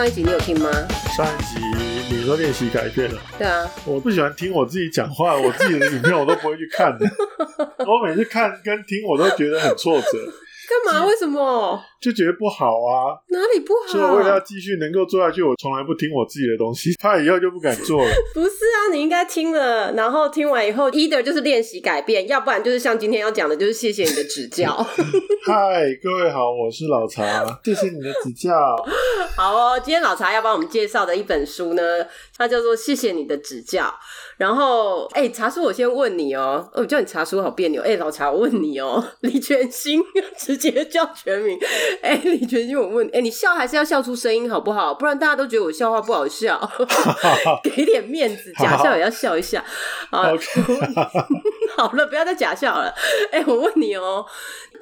上一集你有听吗？上一集你说练习改变了，对啊，我不喜欢听我自己讲话，我自己的影片我都不会去看的。我每次看跟听我都觉得很挫折，干嘛？为什么？就觉得不好啊。哪里不好？所以我为了要继续能够做下去，我从来不听我自己的东西，怕以后就不敢做了。不是啊，你应该听了，然后听完以后，either 就是练习改变，要不然就是像今天要讲的，就是谢谢你的指教。嗨，各位好，我是老茶，谢谢你的指教。好哦，今天老茶要帮我们介绍的一本书呢，它叫做《谢谢你的指教》。然后，哎，茶叔，我先问你哦，哦，叫你茶叔好别扭。哎，老茶，我问你哦，李全兴直接叫全名。哎，李全兴，我问，哎，你笑还是要笑出声音好不好？不然大家都觉得我笑话不好笑。给点面子，假笑也要笑一下。好，好了，不要再假笑了。哎，我问你哦，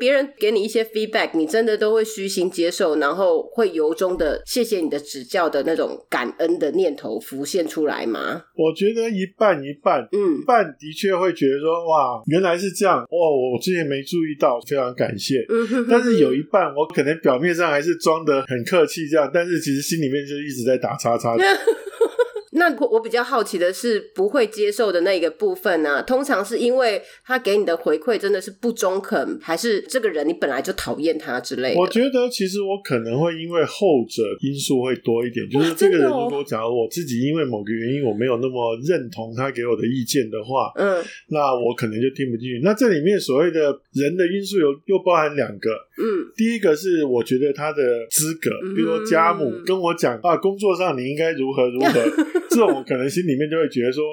别人给你一些 feedback，你真的都会虚心接受，然后会由衷的谢谢你的指教的那种感恩的念头浮现出来吗？我觉得一半一半，嗯一半的确会觉得说，哇，原来是这样，哦，我之前没注意到，非常感谢。嗯哼哼但是有一半，我可能表面上还是装的很客气，这样，但是其实心里面就一直在打叉叉。那我我比较好奇的是，不会接受的那个部分呢、通常是因为他给你的回馈真的是不中肯，还是这个人你本来就讨厌他之类的？我觉得其实我可能会因为后者因素会多一点，就是这个人如果假如我自己因为某个原因我没有那么认同他给我的意见的话，嗯那我可能就听不进去。那这里面所谓的人的因素有又包含两个，嗯第一个是我觉得他的资格，比如说家母嗯跟我讲啊，工作上你应该如何如何，这种可能心里面就会觉得说，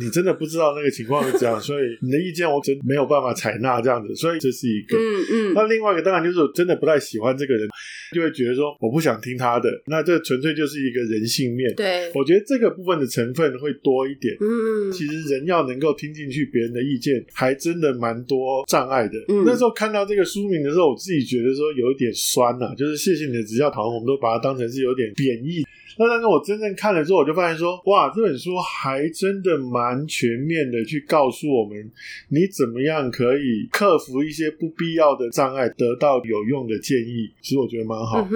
你真的不知道那个情况是这样，所以你的意见我真没有办法采纳这样子，所以这是一个。嗯嗯那另外一个当然就是真的不太喜欢这个人，就会觉得说我不想听他的，那这纯粹就是一个人性面。对，我觉得这个部分的成分会多一点。嗯其实人要能够听进去别人的意见，还真的蛮多障碍的。嗯那时候看到这个书名的时候，我自己觉得说有一点酸呐、就是谢谢你的指教，好像我们都把它当成是有点贬义。那但是我真正看了之后，我就发现说，哇，这本书还真的蛮全面的，去告诉我们你怎么样可以克服一些不必要的障碍，得到有用的建议。其实我觉得蛮好。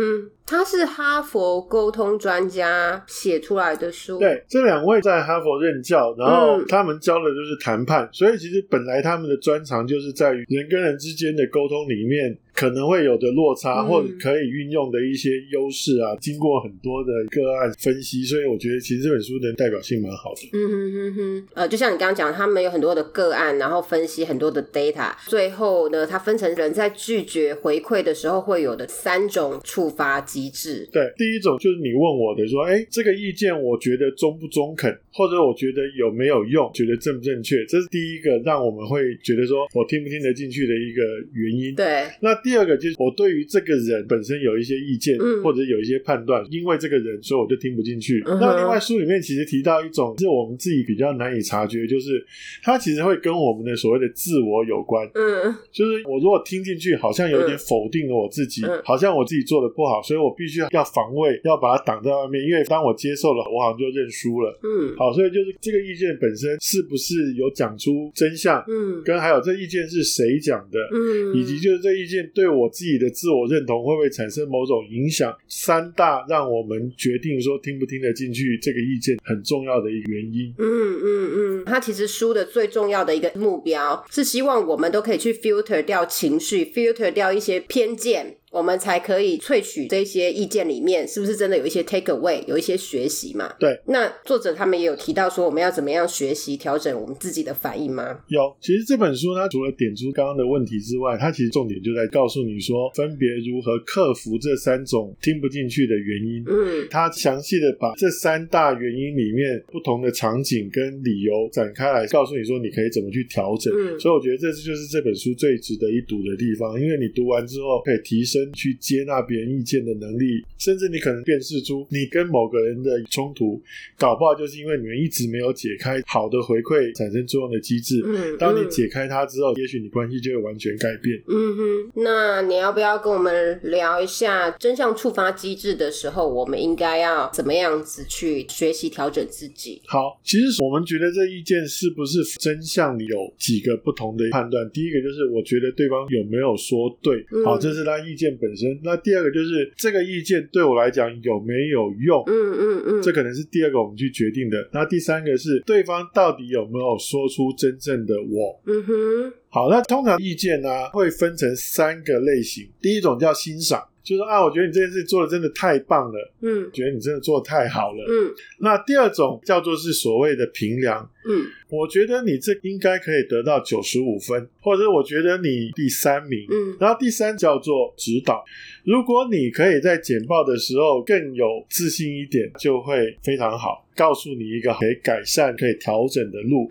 他是哈佛沟通专家写出来的书，，对，这两位在哈佛任教，然后嗯。他们教的就是谈判，所以其实本来他们的专长就是在于人跟人之间的沟通里面可能会有的落差，嗯。或者可以运用的一些优势啊，经过很多的个案分析，所以我觉得其实这本书的代表性蛮好的。嗯哼哼哼，呃，就像你刚刚讲，他们有很多的个案，然后分析很多的 data，最后呢，它分成人在拒绝回馈的时候会有的三种触发机制。对，第一种就是你问我的说，哎，这个意见我觉得中不中肯，或者我觉得有没有用，觉得正不正确，这是第一个让我们会觉得说我听不听得进去的一个原因。对，那第二个就是我对于这个人本身有一些意见，嗯或者有一些判断，因为这个人，所以我就听不进去。嗯那另外书里面其实提到一种是我们自己比较难以察觉，就是它其实会跟我们的所谓的自我有关。嗯就是我如果听进去，好像有点否定了我自己，嗯好像我自己做的不好，所以我必须要防卫，要把它挡在外面。因为当我接受了，我好像就认输了。嗯好，所以就是这个意见本身是不是有讲出真相，嗯。跟还有这意见是谁讲的，嗯，以及就是这意见对我自己的自我认同会不会产生某种影响，三大让我们决定说听不听得进去这个意见很重要的一个原因。嗯嗯嗯，他其实书的最重要的一个目标是希望我们都可以去 filter 掉情绪，filter 掉一些偏见，我们才可以萃取这些意见里面是不是真的有一些 take away，有一些学习嘛？对。那作者他们也有提到说，我们要怎么样学习调整我们自己的反应吗？有，其实这本书它除了点出刚刚的问题之外，它其实重点就在告诉你说，分别如何克服这三种听不进去的原因。嗯它详细的把这三大原因里面不同的场景跟理由展开来，告诉你说你可以怎么去调整。嗯所以我觉得这就是这本书最值得一读的地方，因为你读完之后可以提升去接纳别人意见的能力，甚至你可能辨识出你跟某个人的冲突，搞不好就是因为你们一直没有解开好的回馈产生作用的机制。当你解开它之后，也许你关系就会完全改变。嗯哼，那你要不要跟我们聊一下真相触发机制的时候，我们应该要怎么样子去学习调整自己？好，其实我们觉得这意见是不是真相有几个不同的判断。第一个就是我觉得对方有没有说对，嗯好，这是他意见见本身。那第二个就是这个意见对我来讲有没有用？嗯嗯嗯，这可能是第二个我们去决定的。那第三个是对方到底有没有说出真正的我？嗯哼，好，那通常意见呢会分成三个类型。第一种叫欣赏，就是说啊，我觉得你这件事做的真的太棒了，嗯觉得你真的做的太好了。嗯那第二种叫做是所谓的评量，嗯我觉得你这应该可以得到九十五分，或者我觉得你第三名。嗯然后第三叫做指导，如果你可以在简报的时候更有自信一点，就会非常好，告诉你一个可以改善、可以调整的路。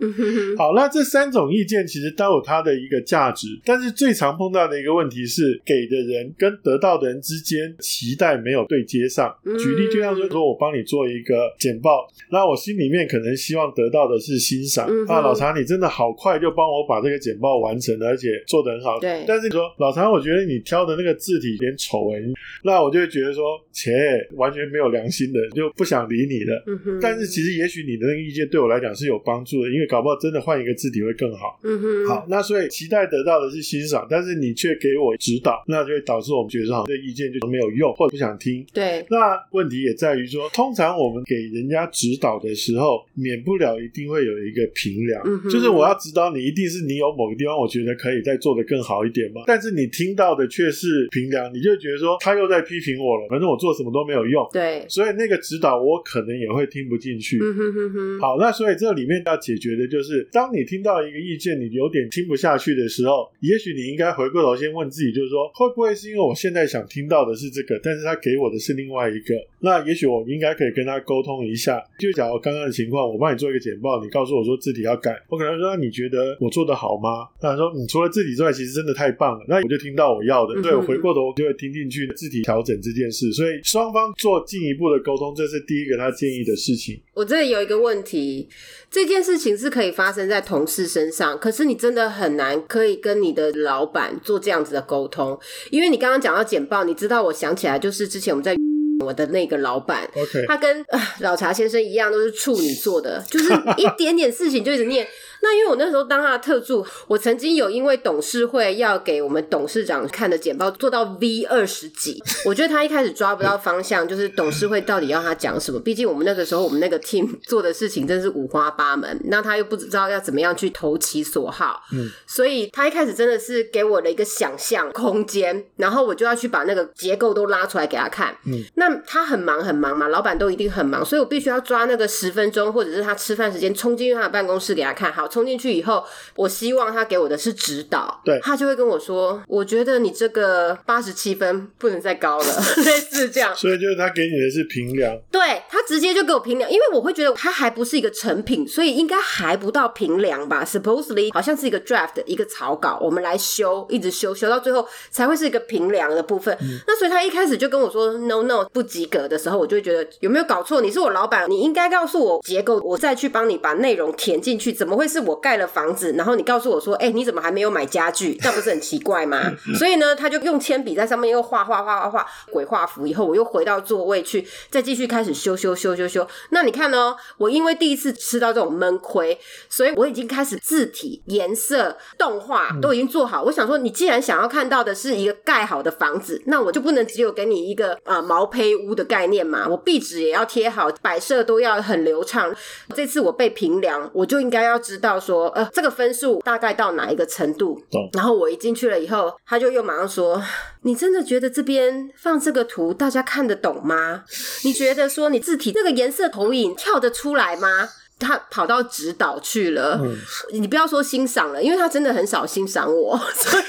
好，那这三种意见其实都有它的一个价值，但是最常碰到的一个问题是，给的人跟得到的人之间期待没有对接上。嗯举例就像说，说我帮你做一个简报，那我心里面可能希望得到的是欣赏。嗯啊，老查，你真的好快就帮我把这个简报完成了，而且做得很好。对但是你说老查，我觉得你挑的那个字体有点丑哎，那我就会觉得说，切，完全没有良心的，就不想理你了。嗯哼，但是其实也许你的那个意见对我来讲是有帮助的，因为搞不好真的换一个字体会更好。嗯哼，好，那所以期待得到的是欣赏，但是你却给我指导，那就会导致我们觉得好像这意见就没有用，或者不想听。对，那问题也在于说，通常我们给人家指导的时候，免不了一定会有一个评量，嗯就是我要指导你，一定是你有某个地方我觉得可以再做的更好一点嘛。但是你听到的却是评量，你就觉得说他又在批评我了，反正我做什么都没有用，对，所以那个指导我可能也会听不进去。嗯哼哼哼，好，那所以这里面要解决的就是，当你听到一个意见，你有点听不下去的时候，也许你应该回过头先问自己，就是说，会不会是因为我现在想听到的是这个，但是他给我的是另外一个？那也许我应该可以跟他沟通一下。就假如刚刚的情况，我帮你做一个简报，你告诉我说字体要改，我可能说，那你觉得我做的好吗？那他说，你除了字体之外，其实真的太棒了。那我就听到我要的，对我回过头就会听进去字体调整这件事。所以双方做进一步的沟通，这是第一个他建议的事情。我这里有一个问题，这件事情是可以发生在同事身上，可是你真的很难可以跟你的老板做这样子的沟通，因为你刚刚讲到简报，你知道我想起来就是之前我们在 我的那个老板他跟、呃、老茶先生一样，都是处女座的，就是一点点事情就一直念。那因为我那时候当他的特助，我曾经有因为董事会要给我们董事长看的简报做到 V 二十几，我觉得他一开始抓不到方向，就是董事会到底要他讲什么。毕竟我们那个时候我们那个 team 做的事情真是五花八门，那他又不知道要怎么样去投其所好，嗯，所以他一开始真的是给我的一个想象空间，然后我就要去把那个结构都拉出来给他看。嗯，那他很忙很忙嘛，老板都一定很忙，所以我必须要抓那个十分钟，或者是他吃饭时间冲进去他的办公室给他看。好，冲进去以后，我希望他给我的是指导，对他就会跟我说，我觉得你这个八十七分不能再高了，类似这样。所以就是他给你的是评量，对他直接就给我评量，因为我会觉得他还不是一个成品，所以应该还不到评量吧。Supposedly 好像是一个 draft 一个草稿，我们来修，一直修，修到最后才会是一个评量的部分。那所以他一开始就跟我说 no no 不及格的时候，我就会觉得有没有搞错？你是我老板，你应该告诉我结构，我再去帮你把内容填进去。怎么会是我盖了房子，然后你告诉我说，哎、你怎么还没有买家具？那不是很奇怪吗？所以呢，他就用铅笔在上面又画画画画画鬼画符，以后我又回到座位去，再继续开始修修修修修。那你看哦，我因为第一次吃到这种闷亏，所以我已经开始字体、颜色、动画都已经做好。我想说，你既然想要看到的是一个盖好的房子，那我就不能只有给你一个呃毛坯屋的概念嘛，我壁纸也要贴好，摆设都要很流畅。这次我被评量，我就应该要知道说，呃，这个分数大概到哪一个程度。懂然后我一进去了以后，他就又马上说：“你真的觉得这边放这个图大家看得懂吗？你觉得说你字体这个颜色投影跳得出来吗？”他跑到指导去了，嗯你不要说欣赏了，因为他真的很少欣赏我，所以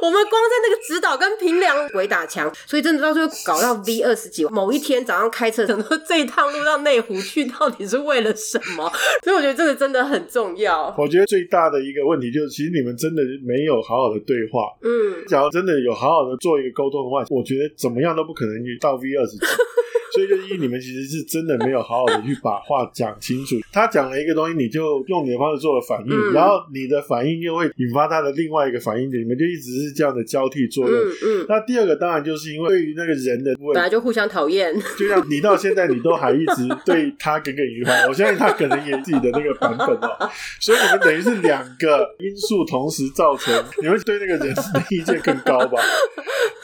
我们光在那个指导跟平凉鬼打墙，所以真的到最后搞到 V 二十几。某一天早上开车，想说这一趟路到内湖去到底是为了什么？所以我觉得这个真的很重要。我觉得最大的一个问题就是，其实你们真的没有好好的对话。嗯，假如真的有好好的做一个沟通的话，我觉得怎么样都不可能到 V 二十几。所以就是一你们其实是真的没有好好的去把话讲清楚。他讲了一个东西，你就用你的方式做了反应，嗯然后你的反应又会引发他的另外一个反应，你们就一直是这样的交替作用。嗯嗯，那第二个当然就是因为对于那个人的，本来就互相讨厌，就像你到现在你都还一直对他耿耿于怀，我相信他可能也有自己的那个版本哦，所以你们等于是两个因素同时造成，你们对那个人的意见更高吧？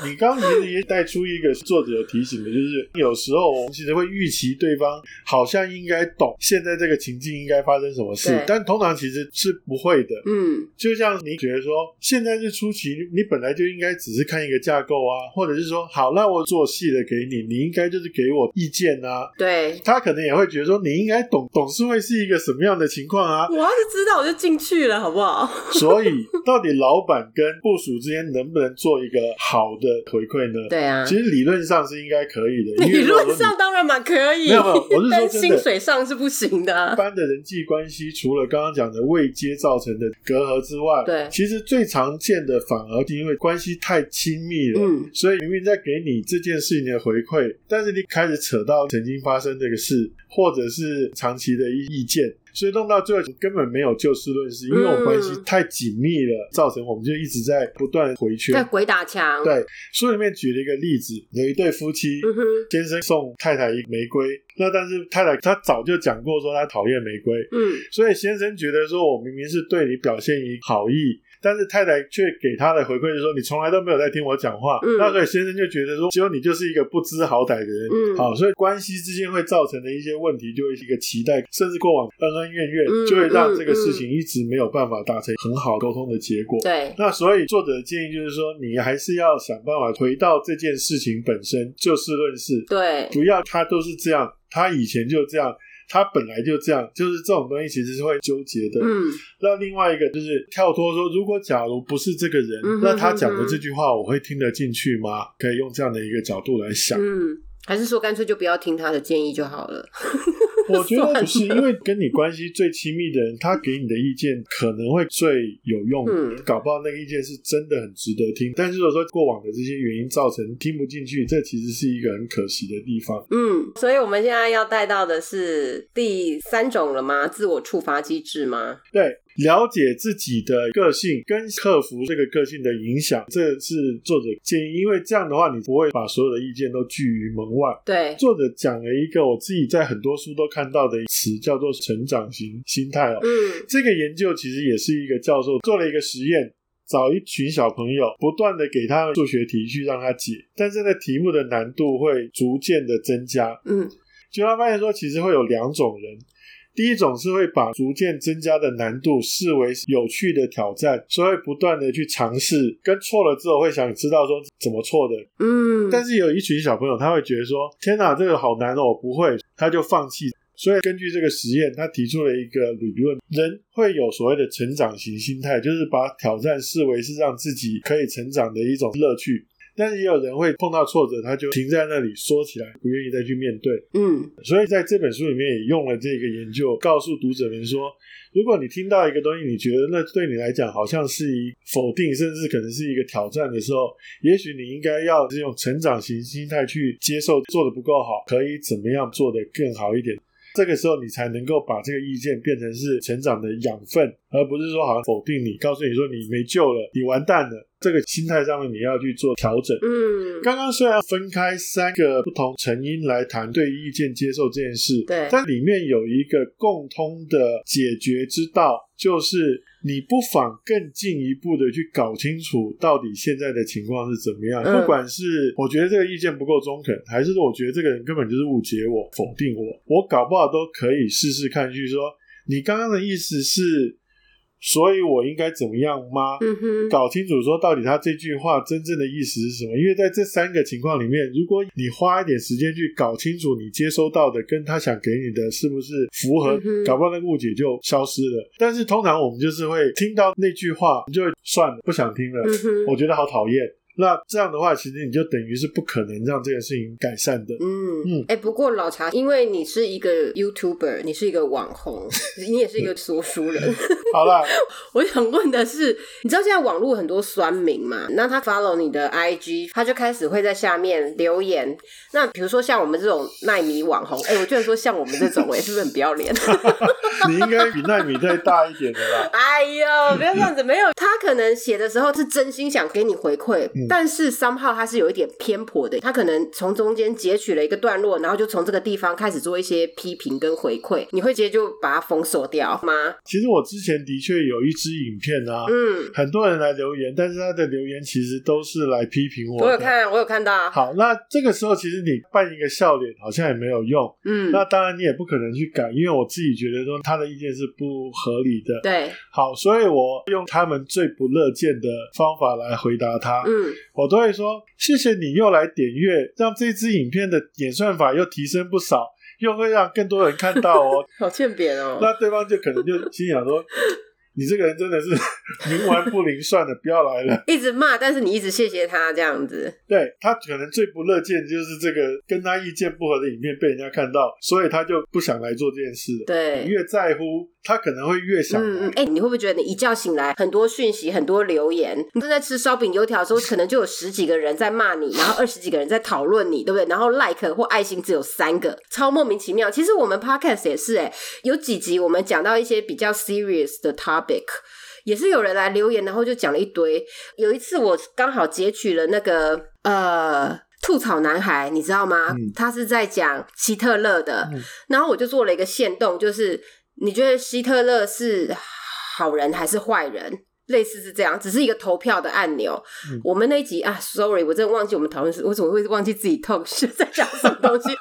你刚刚其实也带出一个作者有提醒的，就是有时候我们其实会预期对方好像应该懂现在这个情境应该发生什么事，但通常其实是不会的。嗯就像你觉得说，现在是初期，你本来就应该只是看一个架构啊，或者是说，好，那我做细的给你，你应该就是给我意见啊。对。他可能也会觉得说，你应该懂董事会是一个什么样的情况啊。我要是知道，我就进去了，好不好？所以，到底老板跟部署之间能不能做一个好的回馈呢？对啊，其实理论上是应该可以的。理论上当然蛮可以，没有没有我是说但薪水上是不行的啊一。般的人际关系，除了刚刚讲的未接造成的隔阂之外，对其实最常见的反而是因为关系太亲密了，嗯所以明明在给你这件事情的回馈，但是你开始扯到曾经发生这个事，或者是长期的意意见。所以弄到最后根本没有就事论事，因为我们关系嗯。太紧密了，造成我们就一直在不断回圈。在鬼打墙，对，书里面举了一个例子，有一对夫妻，嗯，先生送太太一玫瑰，那但是太太她早就讲过说她讨厌玫瑰，嗯。所以先生觉得说我明明是对你表现以好意，但是太太却给他的回馈是说你从来都没有在听我讲话，嗯。那所以先生就觉得说只有你就是一个不知好歹的人，嗯。好，所以关系之间会造成的一些问题，就会是一个期待，甚至过往恩恩怨怨，嗯就会让这个事情一直没有办法达成很好沟通的结果。对，那所以作者的建议就是说，你还是要想办法回到这件事情本身，就事论事，对，不要他都是这样，他以前就这样，他本来就这样，就是这种东西其实是会纠结的。嗯那另外一个就是跳脱说，如果假如不是这个人，嗯哼那他讲的这句话我会听得进去吗？可以用这样的一个角度来想。嗯，还是说干脆就不要听他的建议就好了。我觉得不是，因为跟你关系最亲密的人，他给你的意见可能会最有用，嗯搞不好那个意见是真的很值得听。但是如果说过往的这些原因造成听不进去，这其实是一个很可惜的地方。嗯，所以我们现在要带到的是第三种了吗？自我触发机制吗？对，了解自己的个性跟克服这个个性的影响，这是作者建议，因为这样的话，你不会把所有的意见都拒于门外。对，作者讲了一个我自己在很多书都看到的词，叫做成长型心态哦。嗯这个研究其实也是一个教授做了一个实验，找一群小朋友，不断的给他们数学题去让他解，但是呢，题目的难度会逐渐的增加。嗯就他发现说，其实会有两种人。第一种是会把逐渐增加的难度视为有趣的挑战，所以会不断的去尝试，跟错了之后会想知道说怎么错的。嗯，但是有一群小朋友他会觉得说，天哪，这个好难哦，我不会，他就放弃。所以根据这个实验，他提出了一个理论：人会有所谓的成长型心态，就是把挑战视为是让自己可以成长的一种乐趣。但是也有人会碰到挫折，他就停在那里缩起来，不愿意再去面对。嗯所以在这本书里面也用了这个研究，告诉读者们说，如果你听到一个东西，你觉得那对你来讲好像是一否定，甚至可能是一个挑战的时候，也许你应该要这种成长型心态去接受，做的不够好，可以怎么样做的更好一点。这个时候，你才能够把这个意见变成是成长的养分，而不是说好像否定你，告诉你说你没救了，你完蛋了。这个心态上面你要去做调整。嗯，刚刚虽然分开三个不同成因来谈对意见接受这件事，对但里面有一个共通的解决之道，就是你不妨更进一步的去搞清楚到底现在的情况是怎么样。嗯不管是我觉得这个意见不够中肯，还是说我觉得这个人根本就是误解我、否定我，我搞不好都可以试试看，去说你刚刚的意思是，所以我应该怎么样吗？嗯，搞清楚说到底他这句话真正的意思是什么。因为在这三个情况里面，如果你花一点时间去搞清楚你接收到的跟他想给你的是不是符合嗯，搞不好那个误解就消失了。但是通常我们就是会听到那句话，你就会算了，不想听了，嗯，我觉得好讨厌。那这样的话，其实你就等于是不可能让这件事情改善的。嗯嗯哎、不过老茶，因为你是一个 YouTuber，你是一个网红，你也是一个说书人。好啦，我想问的是，你知道现在网络很多酸民嘛？那他 follow 你的 IG，他就开始会在下面留言。那比如说像我们这种耐米网红，哎、我居然说像我们这种、哎，是不是很不要脸？你应该比耐米再大一点的啦。哎呦，不要这样子，没有，他可能写的时候是真心想给你回馈，但是 somehow 他是有一点偏颇的，他可能从中间截取了一个段落，然后就从这个地方开始做一些批评跟回馈，你会直接就把它封锁掉吗？其实我之前的确有一支影片啊，嗯，很多人来留言，但是他的留言其实都是来批评我的。我有看，我有看到，好，那这个时候其实你扮一个笑脸好像也没有用。嗯，那当然你也不可能去改，因为我自己觉得说他的意见是不合理的。对，好，所以我用他们最不乐见的方法来回答他。嗯，我都会说谢谢你又来点阅，让这支影片的演算法又提升不少，又会让更多人看到哦。好欠扁哦。那对方就可能就心想说，你这个人真的是 冥顽不灵，算了，不要来了。一直骂，但是你一直谢谢他这样子，对他可能最不乐见就是这个跟他意见不合的影片被人家看到，所以他就不想来做这件事了。对你，越在乎，他可能会越想。嗯嗯，哎、你会不会觉得你一觉醒来，很多讯息，很多留言，你正在吃烧饼油条的时候，可能就有十几个人在骂你，然后二十几个人在讨论你，对不对？然后 like 或爱心只有三个，超莫名其妙。其实我们 podcast 也是、哎，有几集我们讲到一些比较 serious 的 topic。也是有人来留言，然后就讲了一堆。有一次我刚好截取了那个呃吐槽男孩，你知道吗？嗯他是在讲希特勒的，嗯然后我就做了一个限动，就是你觉得希特勒是好人还是坏人？类似是这样，只是一个投票的按钮。嗯我们那一集啊，sorry，我真的忘记我们讨论是，我怎么会忘记自己 talk 是在讲什么东西？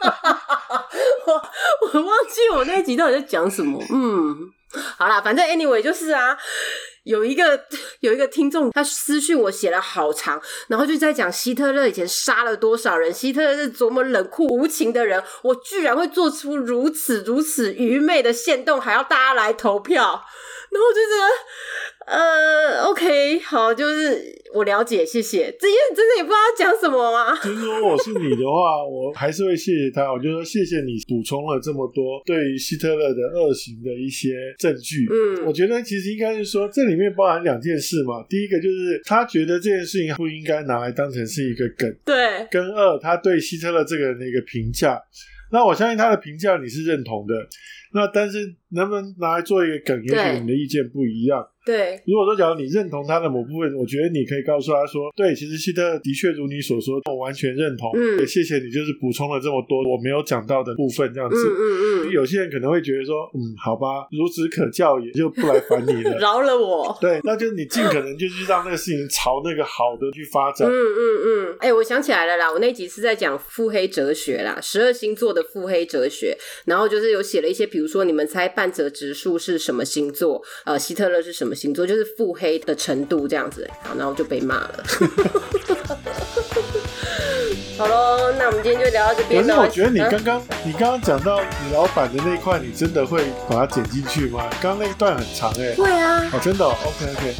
我我忘记我那一集到底在讲什么。嗯，好啦，反正 anyway 就是啊，有一个 有一个听众他私讯我写了好长，然后就在讲希特勒以前杀了多少人，希特勒是多么冷酷无情的人，我居然会做出如此如此愚昧的限动，还要大家来投票，然后我就觉得。呃，OK，好，就是我了解，谢谢。这因为真的也不知道要讲什么嘛。就是说我是你的话，我还是会谢谢他。我就说谢谢你补充了这么多对于希特勒的恶行的一些证据。嗯我觉得其实应该是说这里面包含两件事嘛。第一个就是他觉得这件事情不应该拿来当成是一个梗，对，跟二他对希特勒这个人的一个评价。那我相信他的评价你是认同的。那但是能不能拿来做一个梗，也许你的意见不一样。对，如果说假如你认同他的某部分，我觉得你可以告诉他说，对，其实希特勒的确如你所说，我完全认同。嗯也谢谢你，就是补充了这么多我没有讲到的部分，这样子嗯嗯。嗯有些人可能会觉得说，嗯，好吧，孺子可教也，就不来烦你嗯，了。饶了我。对，那就你尽可能就是让那个事情朝那个好的去发展。嗯嗯嗯，哎、我想起来了啦，我那集是在讲腹黑哲学啦，十二星座的腹黑哲学，然后就是有写了一些，比如说你们猜半泽直树是什么星座，呃，希特勒是什么星座，就是腹黑的程度这样子，好，然后就被骂了。好喽，那我们今天就聊到这可边可。是我觉得你刚刚刚、你刚刚讲到你老板的那一块，你真的会把它剪进去吗？刚刚那一段很长哎、会啊，哦，真的、哦、，OK OK。